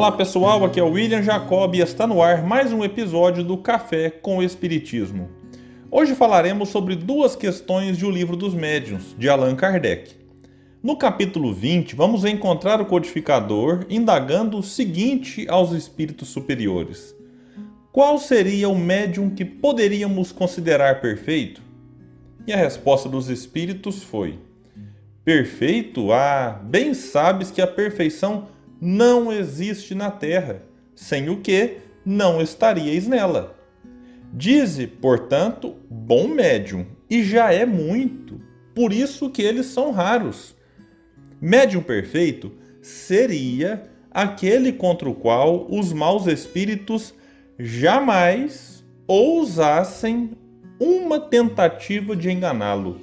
Olá pessoal, aqui é o William Jacob e está no ar mais um episódio do Café com o Espiritismo. Hoje falaremos sobre duas questões de O Livro dos Médiuns, de Allan Kardec. No capítulo 20, vamos encontrar o codificador indagando o seguinte aos espíritos superiores: Qual seria o médium que poderíamos considerar perfeito? E a resposta dos espíritos foi: Perfeito? Ah, bem sabes que a perfeição não existe na terra, sem o que não estaríeis nela. Dize, portanto, bom médium, e já é muito, por isso que eles são raros. Médium perfeito seria aquele contra o qual os maus espíritos jamais ousassem uma tentativa de enganá-lo.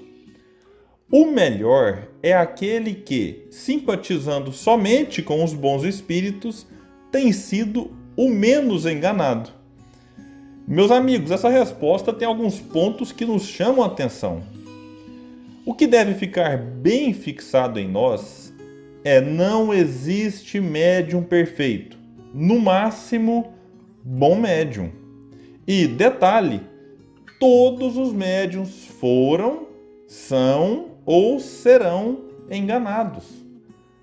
O melhor é aquele que, simpatizando somente com os bons espíritos, tem sido o menos enganado. Meus amigos, essa resposta tem alguns pontos que nos chamam a atenção. O que deve ficar bem fixado em nós é não existe médium perfeito, no máximo, bom médium. E detalhe, todos os médiums foram, são ou serão enganados.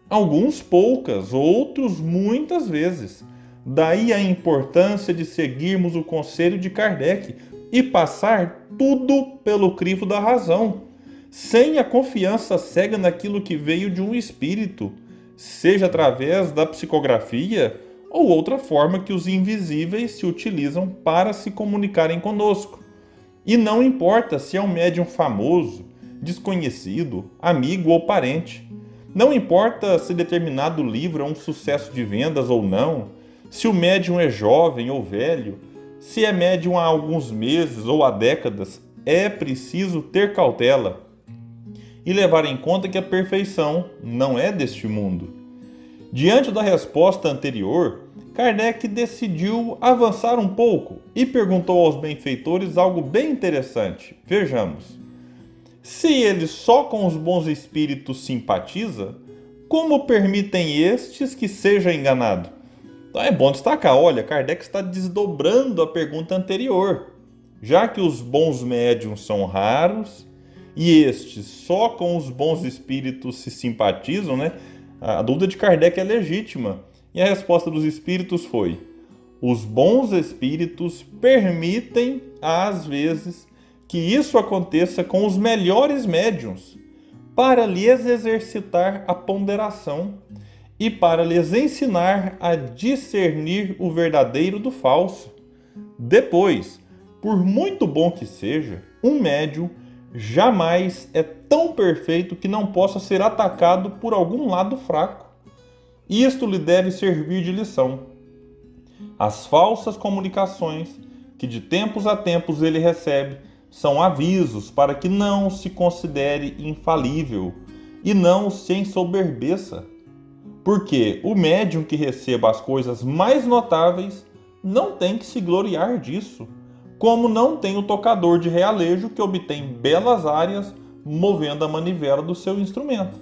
Alguns poucas, outros muitas vezes. Daí a importância de seguirmos o conselho de Kardec e passar tudo pelo crivo da razão, sem a confiança cega naquilo que veio de um espírito, seja através da psicografia ou outra forma que os invisíveis se utilizam para se comunicarem conosco. E não importa se é um médium famoso, desconhecido, amigo ou parente. Não importa se determinado livro é um sucesso de vendas ou não, se o médium é jovem ou velho, se é médium há alguns meses ou há décadas, é preciso ter cautela e levar em conta que a perfeição não é deste mundo. Diante da resposta anterior, Kardec decidiu avançar um pouco e perguntou aos benfeitores algo bem interessante. Vejamos. Se ele só com os bons espíritos simpatiza, como permitem estes que seja enganado? Então é bom destacar, olha, Kardec está desdobrando a pergunta anterior. Já que os bons médiums são raros e estes só com os bons espíritos se simpatizam, né? A dúvida de Kardec é legítima. E a resposta dos espíritos foi: os bons espíritos permitem, às vezes, que isso aconteça com os melhores médiums, para lhes exercitar a ponderação e para lhes ensinar a discernir o verdadeiro do falso. Depois, por muito bom que seja, um médium jamais é tão perfeito que não possa ser atacado por algum lado fraco. Isto lhe deve servir de lição. As falsas comunicações que de tempos a tempos ele recebe são avisos para que não se considere infalível e não se ensoberbeça. Porque o médium que receba as coisas mais notáveis não tem que se gloriar disso, como não tem o tocador de realejo que obtém belas áreas movendo a manivela do seu instrumento.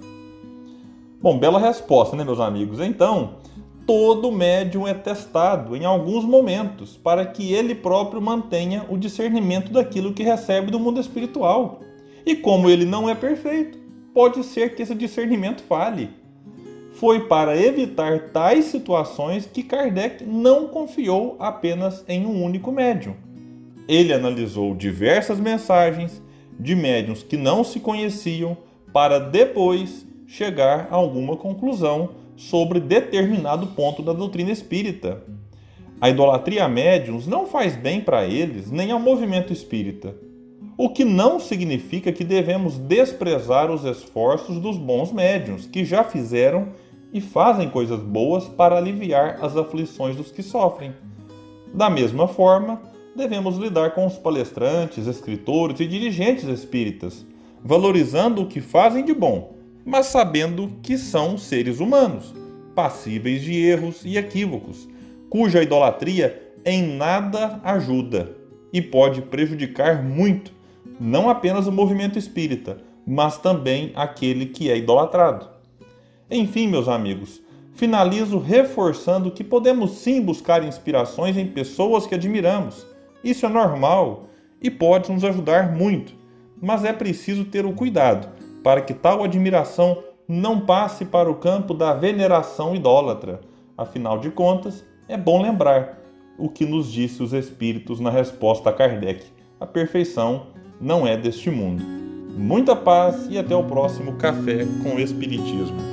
Bom, bela resposta, né, meus amigos? Então, todo médium é testado em alguns momentos para que ele próprio mantenha o discernimento daquilo que recebe do mundo espiritual. E como ele não é perfeito, pode ser que esse discernimento falhe. Foi para evitar tais situações que Kardec não confiou apenas em um único médium. Ele analisou diversas mensagens de médiums que não se conheciam para depois chegar a alguma conclusão sobre determinado ponto da doutrina espírita. A idolatria a médiums não faz bem para eles nem ao movimento espírita, o que não significa que devemos desprezar os esforços dos bons médiums que já fizeram e fazem coisas boas para aliviar as aflições dos que sofrem. Da mesma forma, devemos lidar com os palestrantes, escritores e dirigentes espíritas, valorizando o que fazem de bom mas sabendo que são seres humanos, passíveis de erros e equívocos, cuja idolatria em nada ajuda e pode prejudicar muito, não apenas o movimento espírita, mas também aquele que é idolatrado. Enfim, meus amigos, finalizo reforçando que podemos sim buscar inspirações em pessoas que admiramos. Isso é normal e pode nos ajudar muito, mas é preciso ter o cuidado para que tal admiração não passe para o campo da veneração idólatra. Afinal de contas, é bom lembrar o que nos disse os espíritos na resposta a Kardec: a perfeição não é deste mundo. Muita paz e até o próximo Café com Espiritismo.